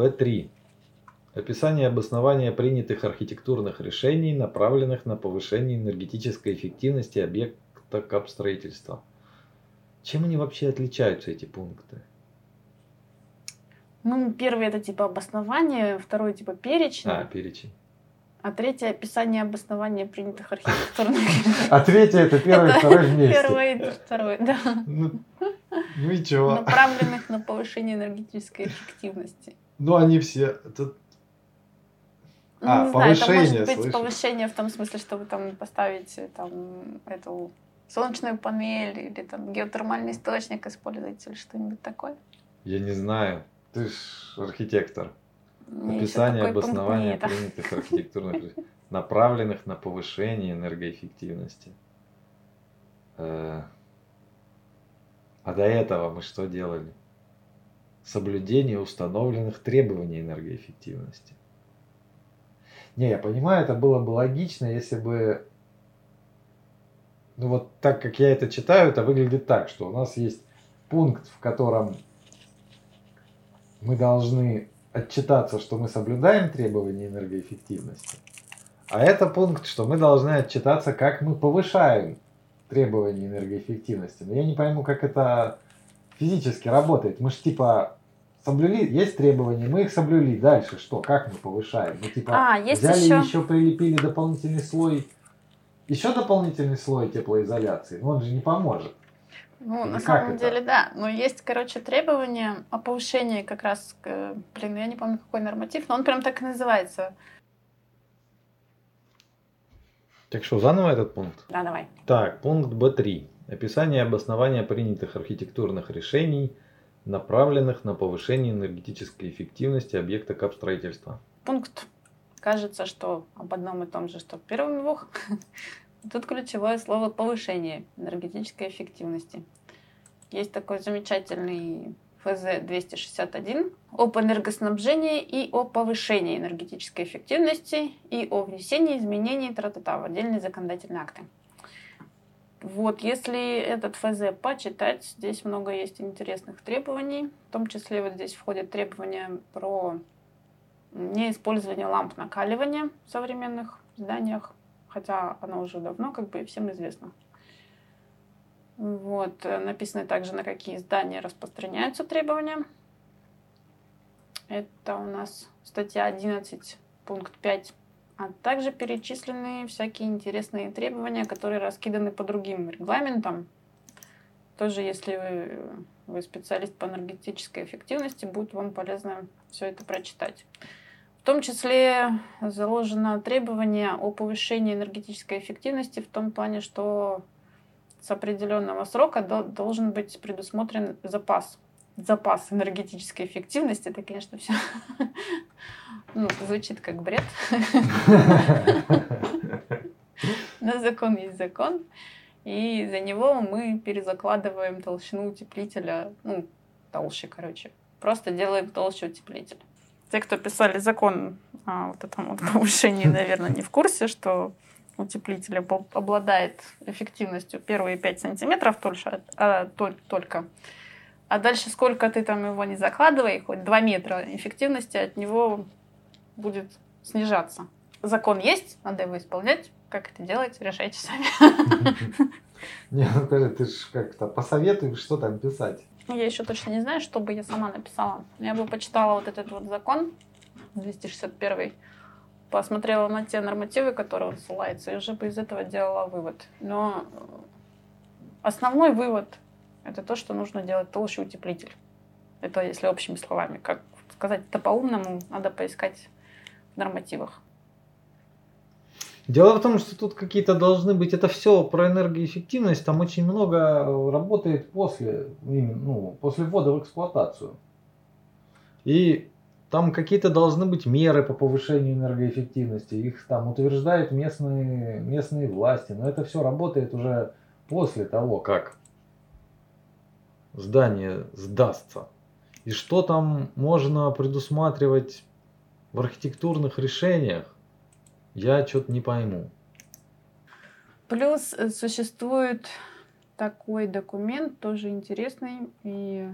Б3. Описание обоснования принятых архитектурных решений, направленных на повышение энергетической эффективности объекта капстроительства. Чем они вообще отличаются, эти пункты? Ну, первый это типа обоснование, второй типа перечень. А, перечень. А третье описание обоснования принятых архитектурных. А третье это первый, второй вместе. Первый и второй, да. Ну, и чего? Направленных на повышение энергетической эффективности. Ну, они все... Это... Ну, А, не знаю, это повышение, может быть слышишь? повышение в том смысле, что вы там поставите там эту солнечную панель или там геотермальный источник используете или что-нибудь такое. Я не знаю. Ты ж архитектор. Мне Описание обоснования принятых архитектурных направленных на повышение энергоэффективности. Э, А до этого мы что делали? Соблюдение установленных требований энергоэффективности. Не, я понимаю, это было бы логично, если бы... Ну вот так как я это читаю, это выглядит так, что у нас есть пункт, в котором мы должны отчитаться, что мы соблюдаем требования энергоэффективности. А это пункт, что мы должны отчитаться, как мы повышаем требования энергоэффективности. Но я не пойму, как это физически работает. Мы же типа соблюли, есть требования, мы их соблюли. Дальше что? Как мы повышаем? Мы типа А, есть взяли еще- еще прилепили дополнительный слой, еще дополнительный слой теплоизоляции. Но он же не поможет. Ну, Или на самом это? деле, да. Но есть, короче, требования о повышении как раз, к- блин, я не помню, какой норматив, но он прям так и называется. Так что, заново этот пункт? Да, давай. Так, пункт Б3. Описание обоснования принятых архитектурных решений, направленных на повышение энергетической эффективности объекта капстроительства. Пункт. Кажется, что об одном и том же, что в первом двух. Тут ключевое слово повышение энергетической эффективности. Есть такой замечательный ФЗ-261 об энергоснабжении и о повышении энергетической эффективности и о внесении изменений тра-та-та в отдельные законодательные акты. Вот, если этот ФЗ почитать, здесь много есть интересных требований. В том числе вот здесь входят требования про неиспользование ламп накаливания в современных зданиях, хотя оно уже давно как бы всем известно. Вот, э, написано также, на какие здания распространяются требования. Это у нас статья 11, пункт 5. А также перечислены всякие интересные требования, которые раскиданы по другим регламентам. Тоже, если вы, вы специалист по энергетической эффективности, будет вам полезно все это прочитать. В том числе заложено требование о повышении энергетической эффективности в том плане, что с определенного срока до- должен быть предусмотрен запас. Запас энергетической эффективности, это, конечно, все ну, звучит как бред. Но закон есть закон. И за него мы перезакладываем толщину утеплителя, ну, толще, короче. Просто делаем толще утеплитель. Те, кто писали закон о вот этом вот повышении, наверное, не в курсе, что утеплитель обл- обладает эффективностью первые 5 сантиметров только, а, толь- только. А дальше сколько ты там его не закладывай, хоть 2 метра эффективности от него будет снижаться. Закон есть, надо его исполнять. Как это делать, решайте сами. Не, ну скажи, ты ж как-то посоветуй, что там писать. Ну, Я еще точно не знаю, что бы я сама написала. Я бы почитала вот этот вот закон 261 посмотрела на те нормативы, которые он ссылается, и уже бы из этого делала вывод. Но э, основной вывод – это то, что нужно делать толще утеплитель. Это если общими словами. Как сказать это по-умному, надо поискать в нормативах. Дело в том, что тут какие-то должны быть, это все про энергоэффективность, там очень много работает после, ну, после ввода в эксплуатацию. И там какие-то должны быть меры по повышению энергоэффективности, их там утверждают местные, местные власти, но это все работает уже после того, как здание сдастся. И что там можно предусматривать в архитектурных решениях, я что-то не пойму. Плюс э, существует такой документ, тоже интересный, и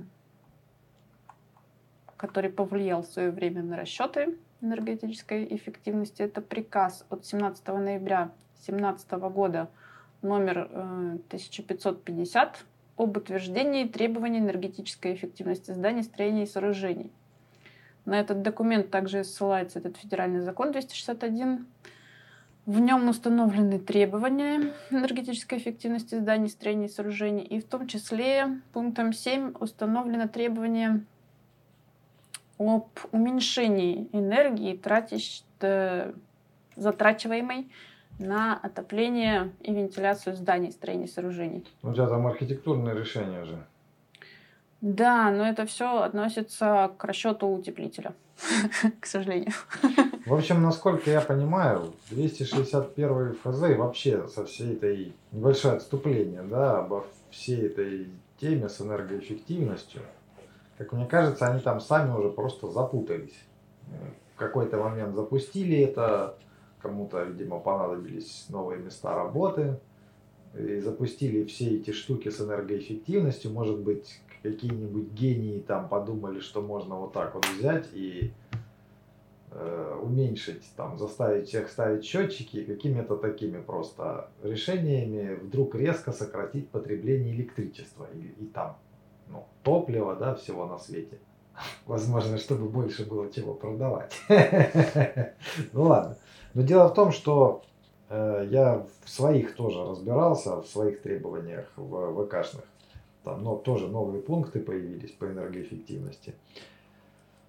который повлиял в свое время на расчеты энергетической эффективности, это приказ от 17 ноября 2017 года номер 1550 э, об утверждении требований энергетической эффективности зданий, строений и сооружений. На этот документ также ссылается этот федеральный закон 261. В нем установлены требования энергетической эффективности зданий, строений и сооружений. И в том числе пунктом 7 установлено требование об уменьшении энергии, тратящ... Э, затрачиваемой на отопление и вентиляцию зданий, строений, сооружений. У тебя там архитектурное решение же. Да, но это все относится к расчету утеплителя, к сожалению. В общем, насколько я понимаю, 261 ФЗ и вообще со всей этой небольшое отступление, да, обо всей этой теме с энергоэффективностью, как мне кажется, они там сами уже просто запутались. В какой-то момент запустили это, кому-то, видимо, понадобились новые места работы, и запустили все эти штуки с энергоэффективностью. Может быть, какие-нибудь гении там подумали, что можно вот так вот взять и э, уменьшить, там, заставить всех ставить счетчики, какими-то такими просто решениями вдруг резко сократить потребление электричества и, и там, ну, топлива, да, всего на свете. Возможно, чтобы больше было чего продавать. Ну ладно. Но дело в том, что э, я в своих тоже разбирался, в своих требованиях в ВКшных. Там но тоже новые пункты появились по энергоэффективности.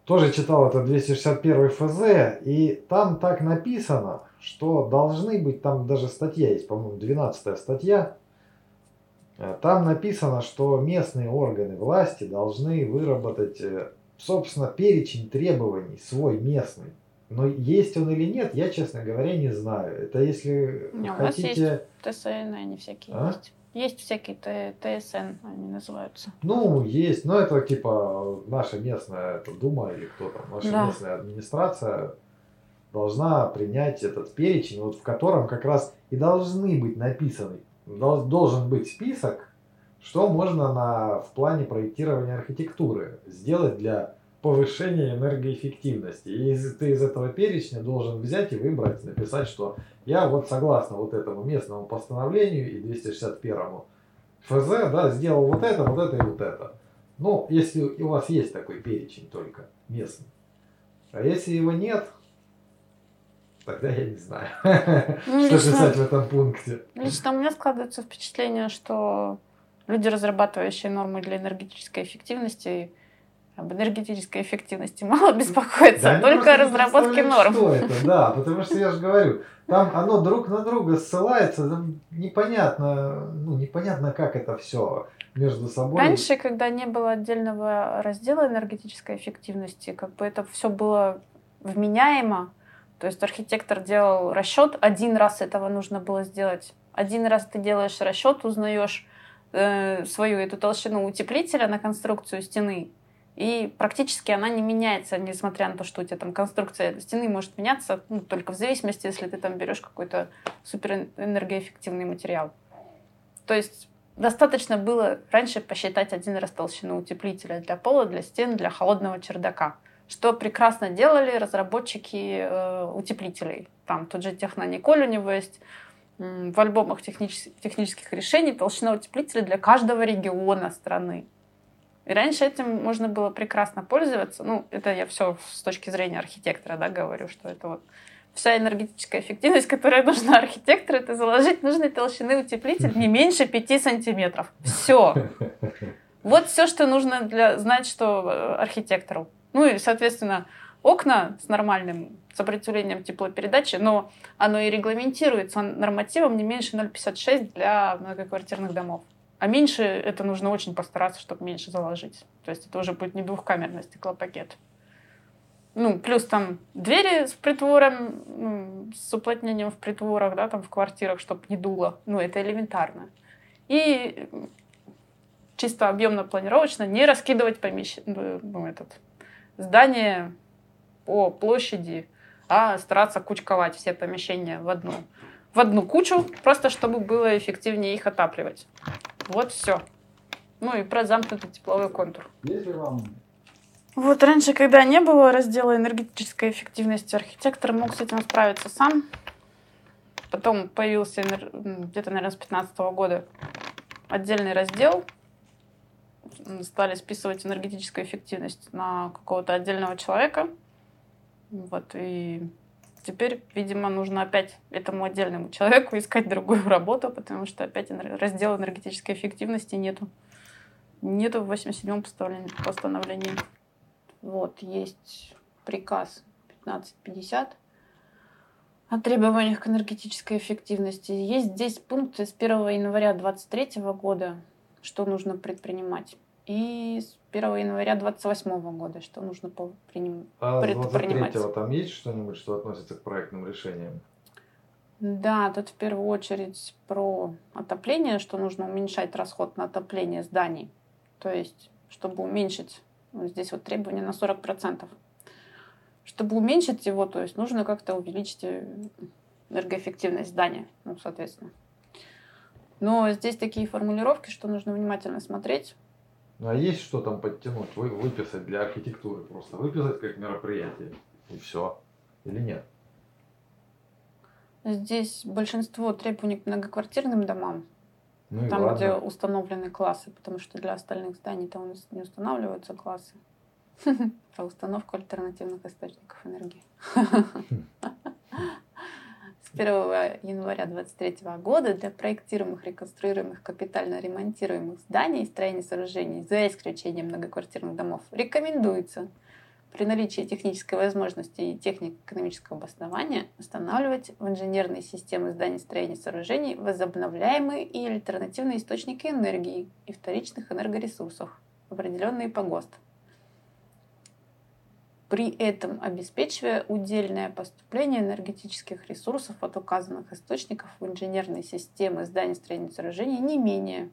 Тоже читал это 261 ФЗ, и там так написано, что должны быть, там даже статья есть, по-моему, 12 статья, э, там написано, что местные органы власти должны выработать, э, собственно, перечень требований свой местный но есть он или нет, я, честно говоря, не знаю. Это если не, хотите... У нас есть ТСН, они всякие а? есть. Есть всякие ТСН, они называются. Ну, есть, но это типа наша местная это Дума или кто там, наша да. местная администрация должна принять этот перечень, вот в котором как раз и должны быть написаны, должен быть список, что можно на, в плане проектирования архитектуры сделать для повышение энергоэффективности. И ты из этого перечня должен взять и выбрать, написать, что я вот согласно вот этому местному постановлению и 261 ФЗ, да, сделал вот это, вот это и вот это. Ну, если у вас есть такой перечень только местный. А если его нет, тогда я не знаю, ну, что писать в этом пункте. Лично у меня складывается впечатление, что люди, разрабатывающие нормы для энергетической эффективности, об энергетической эффективности мало беспокоиться, да, только о разработке норм. Что это, да, потому что я же говорю, там оно друг на друга ссылается, там непонятно, ну, непонятно, как это все между собой. Раньше, когда не было отдельного раздела энергетической эффективности, как бы это все было вменяемо, то есть архитектор делал расчет, один раз этого нужно было сделать. Один раз ты делаешь расчет, узнаешь э, свою эту толщину утеплителя на конструкцию стены, и практически она не меняется, несмотря на то, что у тебя там конструкция стены может меняться, ну, только в зависимости, если ты там берешь какой-то суперэнергоэффективный материал. То есть достаточно было раньше посчитать один раз толщину утеплителя для пола, для стен, для холодного чердака, что прекрасно делали разработчики э, утеплителей. Там тот же Технониколь у него есть в альбомах технических, технических решений толщина утеплителя для каждого региона страны. И раньше этим можно было прекрасно пользоваться. Ну, это я все с точки зрения архитектора, да, говорю, что это вот вся энергетическая эффективность, которая нужна архитектору, это заложить нужной толщины утеплитель не меньше 5 сантиметров. Все. Вот все, что нужно для знать, что э, архитектору. Ну и, соответственно, окна с нормальным сопротивлением теплопередачи, но оно и регламентируется нормативом не меньше 0,56 для многоквартирных домов. А меньше это нужно очень постараться, чтобы меньше заложить. То есть это уже будет не двухкамерный стеклопакет. Ну, плюс там двери с притвором, ну, с уплотнением в притворах, да, там в квартирах, чтобы не дуло. Ну, это элементарно. И чисто объемно-планировочно не раскидывать помещение, ну, этот, здание по площади, а стараться кучковать все помещения в одну, в одну кучу, просто чтобы было эффективнее их отапливать. Вот все. Ну и про замкнутый тепловой контур. Если вам Вот раньше, когда не было раздела энергетической эффективности, архитектор мог с этим справиться сам. Потом появился где-то, наверное, с 2015 года отдельный раздел. Стали списывать энергетическую эффективность на какого-то отдельного человека. Вот, и теперь, видимо, нужно опять этому отдельному человеку искать другую работу, потому что опять раздела энергетической эффективности нету. Нету в 87-м постановлении. Вот, есть приказ 1550 о требованиях к энергетической эффективности. Есть здесь пункты с 1 января 2023 года, что нужно предпринимать. И с 1 января 2028 года, что нужно предпринимать. А с 23 там есть что-нибудь, что относится к проектным решениям? Да, тут в первую очередь про отопление, что нужно уменьшать расход на отопление зданий. То есть, чтобы уменьшить Здесь вот требование на 40%. Чтобы уменьшить его, то есть нужно как-то увеличить э, энергоэффективность здания, ну, соответственно. Но здесь такие формулировки, что нужно внимательно смотреть. Ну а есть что там подтянуть, вы, выписать для архитектуры просто, выписать как мероприятие и все, или нет? Здесь большинство требований к многоквартирным домам, ну там, где установлены классы, потому что для остальных зданий там не устанавливаются классы. Про установку альтернативных источников энергии. С 1 января 2023 года для проектируемых, реконструируемых, капитально ремонтируемых зданий и строений сооружений, за исключением многоквартирных домов, рекомендуется – при наличии технической возможности и техник экономического обоснования устанавливать в инженерные системы зданий, строений, сооружений возобновляемые и альтернативные источники энергии и вторичных энергоресурсов, определенные по ГОСТ. При этом обеспечивая удельное поступление энергетических ресурсов от указанных источников в инженерные системы зданий, строений, сооружений не менее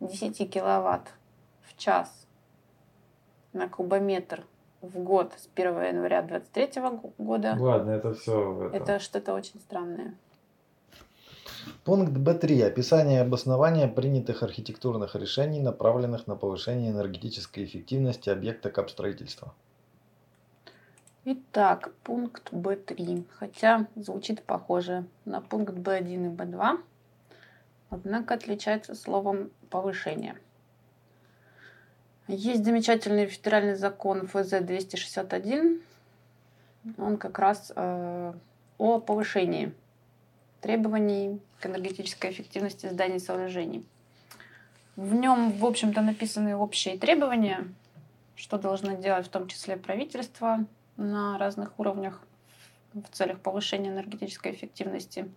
10 киловатт в час на кубометр в год с 1 января 2023 года. Ладно, это все. Это, это что-то очень странное. Пункт Б3. Описание и обоснование принятых архитектурных решений, направленных на повышение энергетической эффективности объекта капстроительства. Итак, пункт Б3. Хотя звучит похоже на пункт Б1 и Б2, однако отличается словом повышение. Есть замечательный федеральный закон ФЗ-261. Он как раз э, о повышении требований к энергетической эффективности зданий и сооружений. В нем, в общем-то, написаны общие требования, что должно делать в том числе правительство на разных уровнях в целях повышения энергетической эффективности.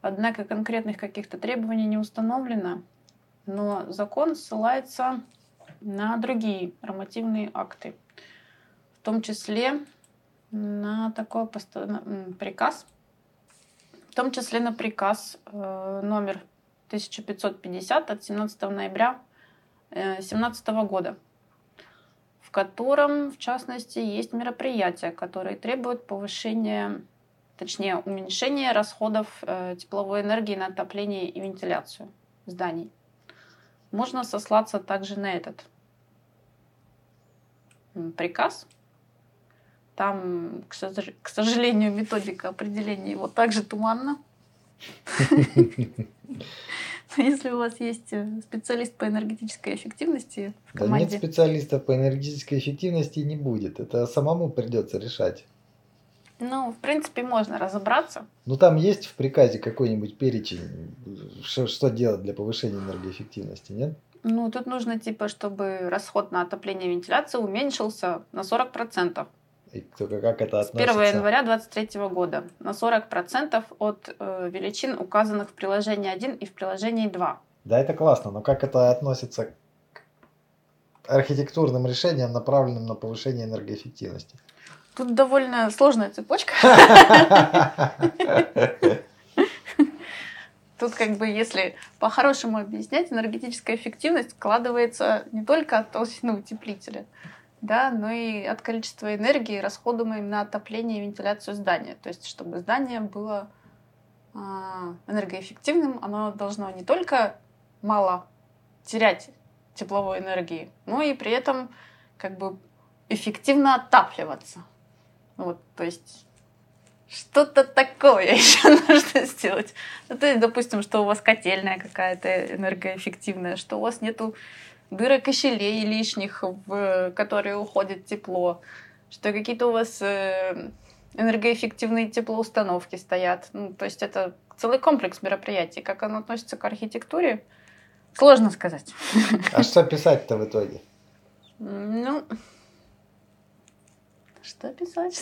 Однако конкретных каких-то требований не установлено, но закон ссылается на другие нормативные акты, в том числе на такой приказ, в том числе на приказ э, номер 1550 от 17 ноября 2017 э, года, в котором, в частности, есть мероприятия, которые требуют повышения, точнее, уменьшения расходов э, тепловой энергии на отопление и вентиляцию зданий. Можно сослаться также на этот приказ. Там, к сожалению, методика определения его также туманна. Если у вас есть э, специалист по энергетической эффективности в команде... Да нет специалиста по энергетической эффективности не будет. Это самому придется решать. Ну, в принципе, можно разобраться. Ну, там есть в приказе какой-нибудь перечень, что, что делать для повышения энергоэффективности, нет? Ну, тут нужно, типа, чтобы расход на отопление и вентиляцию уменьшился на 40%. И только как это относится? С 1 января 2023 года на 40% от э, величин, указанных в приложении 1 и в приложении 2. Да, это классно, но как это относится к архитектурным решениям, направленным на повышение энергоэффективности? Тут довольно сложная цепочка. Тут как бы, если по-хорошему объяснять, энергетическая эффективность складывается не только от толщины утеплителя, да, но и от количества энергии, расходуемой на отопление и вентиляцию здания. То есть, чтобы здание было а, энергоэффективным, оно должно не только мало терять тепловой энергии, но и при этом как бы эффективно отапливаться. Вот, то есть что-то такое еще нужно сделать. Ну, то есть, допустим, что у вас котельная какая-то энергоэффективная, что у вас нету дырок и щелей лишних, в которые уходит тепло, что какие-то у вас э, энергоэффективные теплоустановки стоят. Ну, то есть это целый комплекс мероприятий. Как оно относится к архитектуре, сложно сказать. А что писать-то в итоге? Ну, что писать?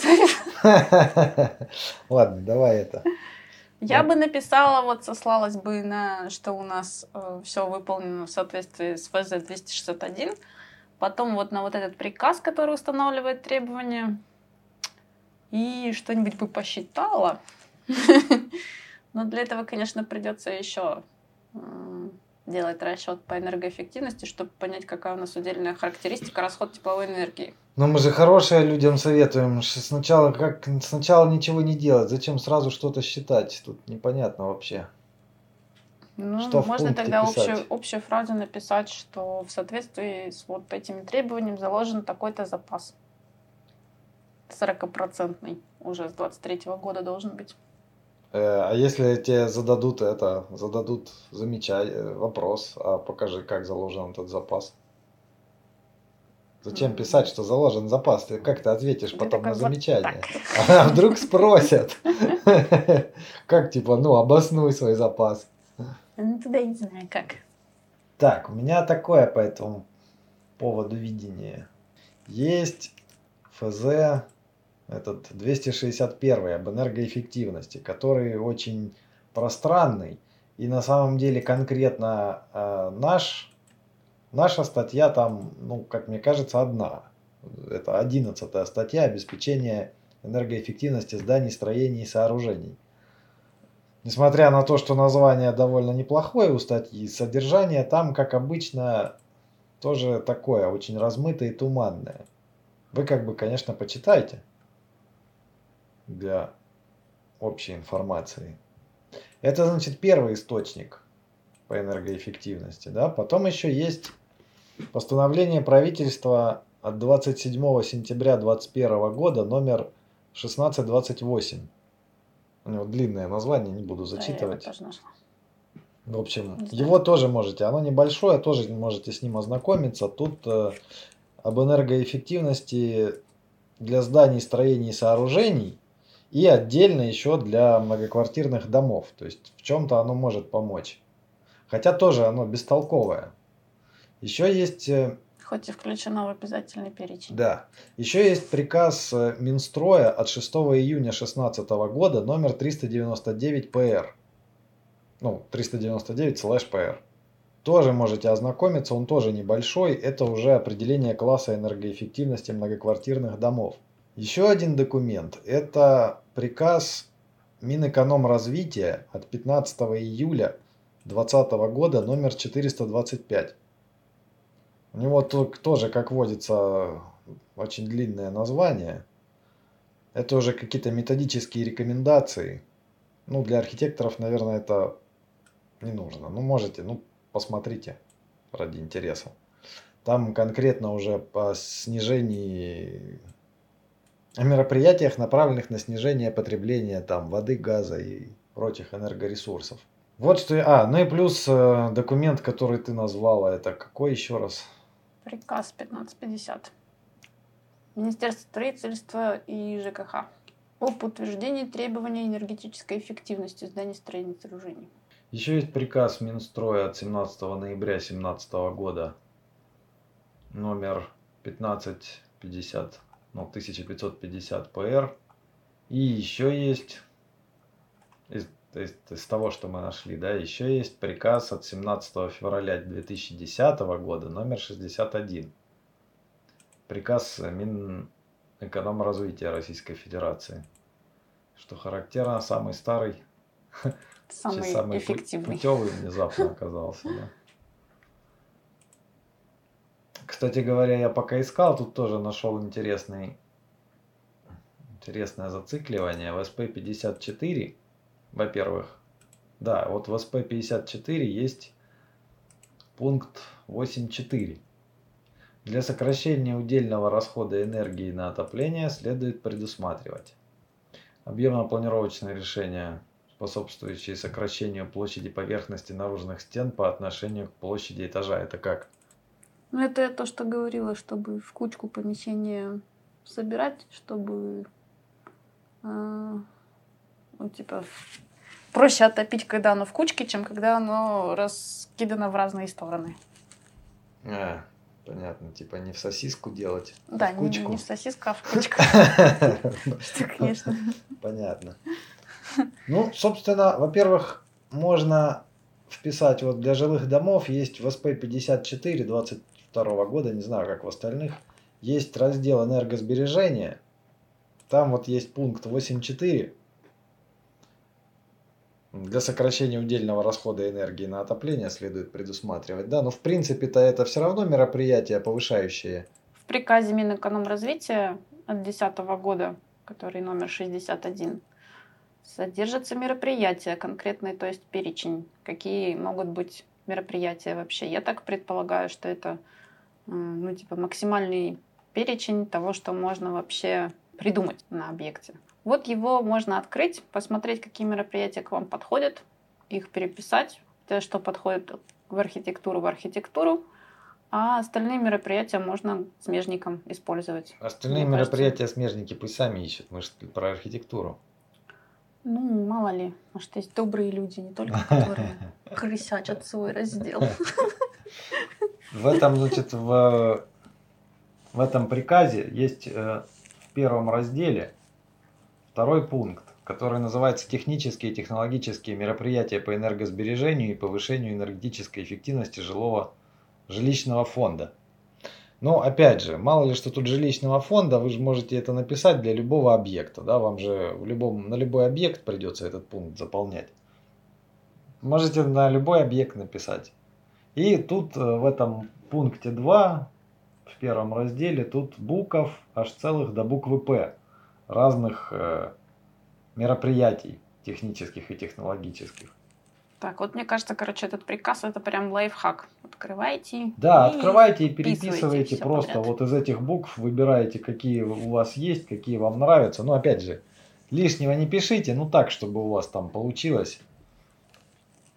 Ладно, давай это. Я бы написала, вот сослалась бы на, что у нас э, все выполнено в соответствии с ФЗ-261. Потом вот на вот этот приказ, который устанавливает требования. И что-нибудь бы посчитала. Но для этого, конечно, придется еще делать расчет по энергоэффективности, чтобы понять, какая у нас удельная характеристика расход тепловой энергии. Но мы же хорошие людям советуем. Сначала как сначала ничего не делать, зачем сразу что-то считать? Тут непонятно вообще. Ну, Что можно тогда писать? общую, общую фразу написать, что в соответствии с вот этими требованиями заложен такой-то запас. 40-процентный уже с 23 года должен быть. Э, А если тебе зададут это, зададут замечай э, вопрос, а покажи, как заложен этот запас. Зачем писать, что заложен запас? Ты как ты ответишь Ты потом на «Вот замечание? так». А вдруг спросят? Как типа, ну, обоснуй свой запас. Ну, тогда я не знаю, как. Так, у меня такое по этому поводу видение. Есть ФЗ этот 261 об энергоэффективности, который очень пространный. И на самом деле конкретно э, наш, наша статья там, ну, как мне кажется, одна. Это 11 статья обеспечения энергоэффективности зданий, строений и сооружений. Несмотря на то, что название довольно неплохое у статьи, содержание там, как обычно, тоже такое, очень размытое и туманное. Вы как бы, конечно, почитайте для общей информации. Это, значит, первый источник по энергоэффективности. Да? Потом еще есть постановление правительства от 27 сентября 2021 года номер 1628. У него длинное название, не буду зачитывать. В общем, его тоже можете. Оно небольшое, тоже можете с ним ознакомиться. Тут э, об энергоэффективности для зданий, строений и сооружений и отдельно еще для многоквартирных домов. То есть в чем-то оно может помочь. Хотя тоже оно бестолковое. Еще есть э, Хоть и включено в обязательный перечень. да. Еще есть приказ э, Минстроя от 6 июня 2016 года номер 399 ПР. Ну, 399 слэш ПР. Тоже можете ознакомиться, он тоже небольшой. Это уже определение класса энергоэффективности многоквартирных домов. Еще один документ. Это приказ Минэкономразвития от 15 июля 2020 года номер 425. У него тут тоже, как водится, очень длинное название. Это уже какие-то методические рекомендации. Ну, для архитекторов, наверное, это не нужно. Ну, можете, ну, посмотрите ради интереса. Там конкретно уже по снижении о мероприятиях, направленных на снижение потребления там воды, газа и прочих энергоресурсов. Вот что я... А, ну и плюс э, документ, который ты назвала, это какой еще раз? Приказ 1550. Министерство строительства и ЖКХ об утверждении требований энергетической эффективности зданий, строений сооружений. Еще есть приказ Минстроя от 17 ноября 2017 года, номер 1550, ну, 1550 ПР. И еще есть, из, из, из того, что мы нашли, да, еще есть приказ от 17 февраля 2010 года, номер 61. Приказ Минэкономразвития Российской Федерации. Что характерно, самый старый Самый, самый эффективный. путевый внезапно оказался, да. Кстати говоря, я пока искал, тут тоже нашел интересный, интересное зацикливание. В SP54, во-первых, да, вот в SP54 есть пункт 8.4, Для сокращения удельного расхода энергии на отопление следует предусматривать объемно-планировочные решения, способствующие сокращению площади поверхности наружных стен по отношению к площади этажа. Это как? Ну, это то, что говорила, чтобы в кучку помещения собирать, чтобы э, ну, типа проще отопить, когда оно в кучке, чем когда оно раскидано в разные стороны. А, понятно, типа не в сосиску делать, да, а в кучку. Не, не в сосиску, а в кучку. Что, конечно. Понятно. Ну, собственно, во-первых, можно вписать вот для жилых домов есть в СП 54 22 года, не знаю, как в остальных, есть раздел энергосбережения. Там вот есть пункт 8.4 для сокращения удельного расхода энергии на отопление следует предусматривать. Да, но в принципе-то это все равно мероприятия повышающие. В приказе Минэкономразвития от 2010 года, который номер 61, содержатся мероприятия конкретные, то есть перечень, какие могут быть мероприятия вообще. Я так предполагаю, что это ну, типа максимальный перечень того, что можно вообще придумать на объекте. Вот его можно открыть, посмотреть, какие мероприятия к вам подходят, их переписать, то, что подходит в архитектуру, в архитектуру, а остальные мероприятия можно смежником использовать. Остальные мероприятия кажется... смежники пусть сами ищут, мы же про архитектуру. Ну, мало ли, может, есть добрые люди, не только которые крысячат свой раздел. В этом, значит, в, в этом приказе есть э, в первом разделе Второй пункт, который называется «Технические и технологические мероприятия по энергосбережению и повышению энергетической эффективности жилого, жилищного фонда». Но опять же, мало ли что тут жилищного фонда, вы же можете это написать для любого объекта. Да? Вам же в любом, на любой объект придется этот пункт заполнять. Можете на любой объект написать. И тут э, в этом пункте 2, в первом разделе, тут букв аж целых до буквы П разных э, мероприятий технических и технологических. Так, вот мне кажется, короче, этот приказ это прям лайфхак. Открывайте. Да, и открывайте и переписывайте просто подряд. вот из этих букв выбираете, какие у вас есть, какие вам нравятся. Но опять же, лишнего не пишите, ну так, чтобы у вас там получилось.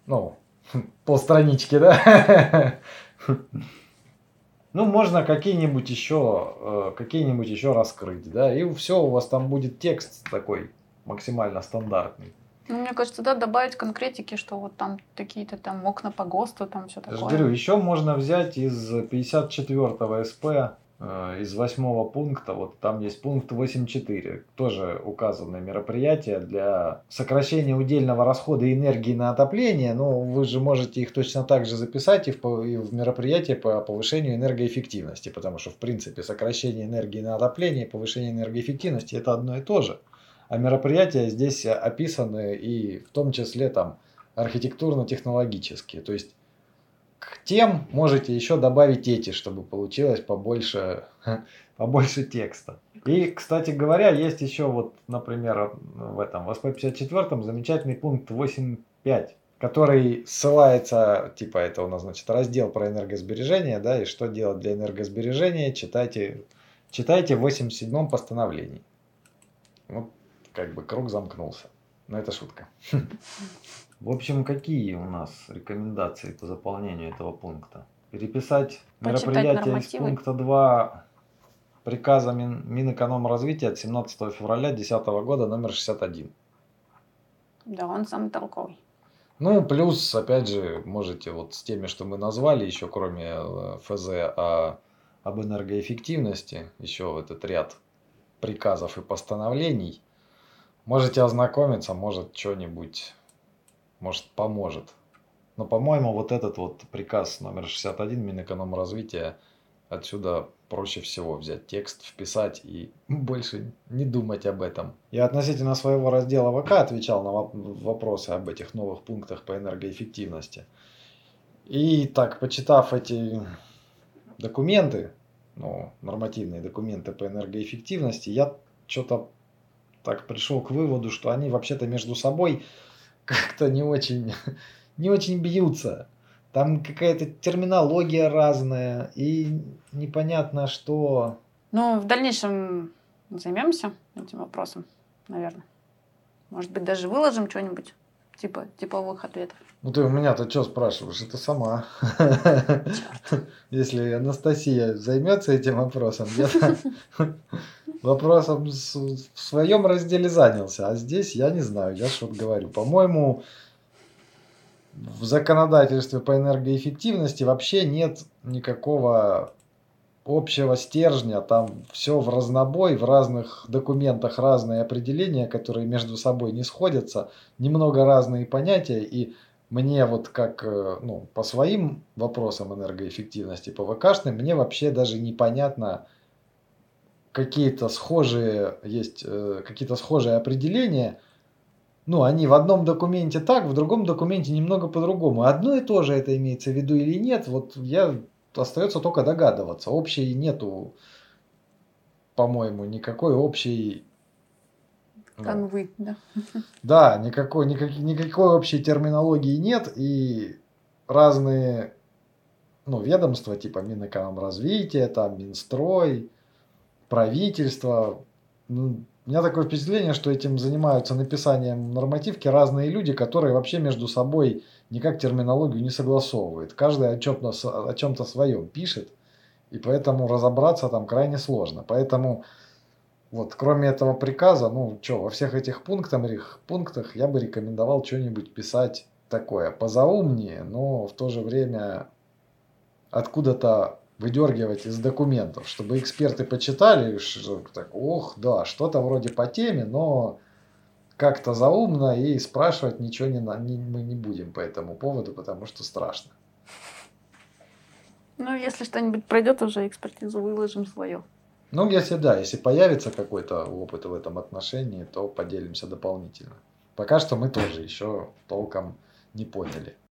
Ну, полстранички, да? Ну, можно какие-нибудь еще, э, какие-нибудь еще раскрыть, да, и все, у вас там будет текст такой максимально стандартный. Ну, мне кажется, да, добавить конкретики, что вот там какие-то там окна по ГОСТу, там все такое. Я же говорю, еще можно взять из 54 СП из восьмого пункта, вот там есть пункт 8.4, тоже указаны мероприятия для сокращения удельного расхода энергии на отопление, но вы же можете их точно так же записать и в, и в мероприятие по повышению энергоэффективности, потому что в принципе сокращение энергии на отопление и повышение энергоэффективности это одно и то же. А мероприятия здесь описаны и в том числе там архитектурно-технологические, то есть к тем можете еще добавить эти, чтобы получилось побольше, побольше текста. И, кстати говоря, есть еще вот, например, в этом в СП-54 замечательный пункт 8.5, который ссылается, типа это у нас, значит, раздел про энергосбережение, да, и что делать для энергосбережения, читайте, читайте в 87 постановлении. Вот, как бы круг замкнулся. Но это шутка. В общем, какие у нас рекомендации по заполнению этого пункта? Переписать Почитать мероприятие из пункта 2 приказа Мин, Минэкономразвития от 17 февраля 2010 года номер 61. Да, он самый толковый. Ну, плюс, опять же, можете вот с теми, что мы назвали, еще кроме э, ФЗ о, об энергоэффективности, еще этот ряд приказов и постановлений, можете ознакомиться, может, что-нибудь может поможет. Но, по-моему, вот этот вот приказ номер 61 Минэкономразвития, отсюда проще всего взять текст, вписать и больше не думать об этом. Я относительно своего раздела ВК отвечал на вопросы об этих новых пунктах по энергоэффективности. И так, почитав эти документы, ну, нормативные документы по энергоэффективности, я что-то так пришел к выводу, что они вообще-то между собой как-то не очень, не очень бьются. Там какая-то терминология разная, и непонятно, что... Ну, в дальнейшем займемся этим вопросом, наверное. Может быть, даже выложим что-нибудь типа типовых ответов. Ну ты у меня-то что спрашиваешь? Это сама. Если Анастасия займется этим вопросом, я вопросом в своем разделе занялся, а здесь я не знаю, я что-то говорю. По-моему, в законодательстве по энергоэффективности вообще нет никакого общего стержня, там все в разнобой, в разных документах разные определения, которые между собой не сходятся, немного разные понятия, и мне вот как э, ну, по своим вопросам энергоэффективности, по ВКшным, мне вообще даже непонятно какие-то схожие, есть э, какие-то схожие определения, ну, они в одном документе так, в другом документе немного по-другому. Одно и то же это имеется в виду или нет, вот я остается только догадываться. Общей нету, по-моему, никакой общей... Ну, Канвы, да. Да, никакой, никак, никакой общей терминологии нет, и разные ну, ведомства, типа Минэкономразвития, там, Минстрой, правительство, ну, у меня такое впечатление, что этим занимаются написанием нормативки разные люди, которые вообще между собой никак терминологию не согласовывают. Каждый о чем-то, о чем-то своем пишет, и поэтому разобраться там крайне сложно. Поэтому вот, кроме этого приказа, ну что, во всех этих пунктах, пунктах я бы рекомендовал что-нибудь писать такое позаумнее, но в то же время откуда-то выдергивать из документов, чтобы эксперты почитали, что так, ох, да, что-то вроде по теме, но как-то заумно и спрашивать ничего не, не, мы не будем по этому поводу, потому что страшно. Ну, если что-нибудь пройдет, уже экспертизу выложим свое. Ну, если да, если появится какой-то опыт в этом отношении, то поделимся дополнительно. Пока что мы тоже еще толком не поняли.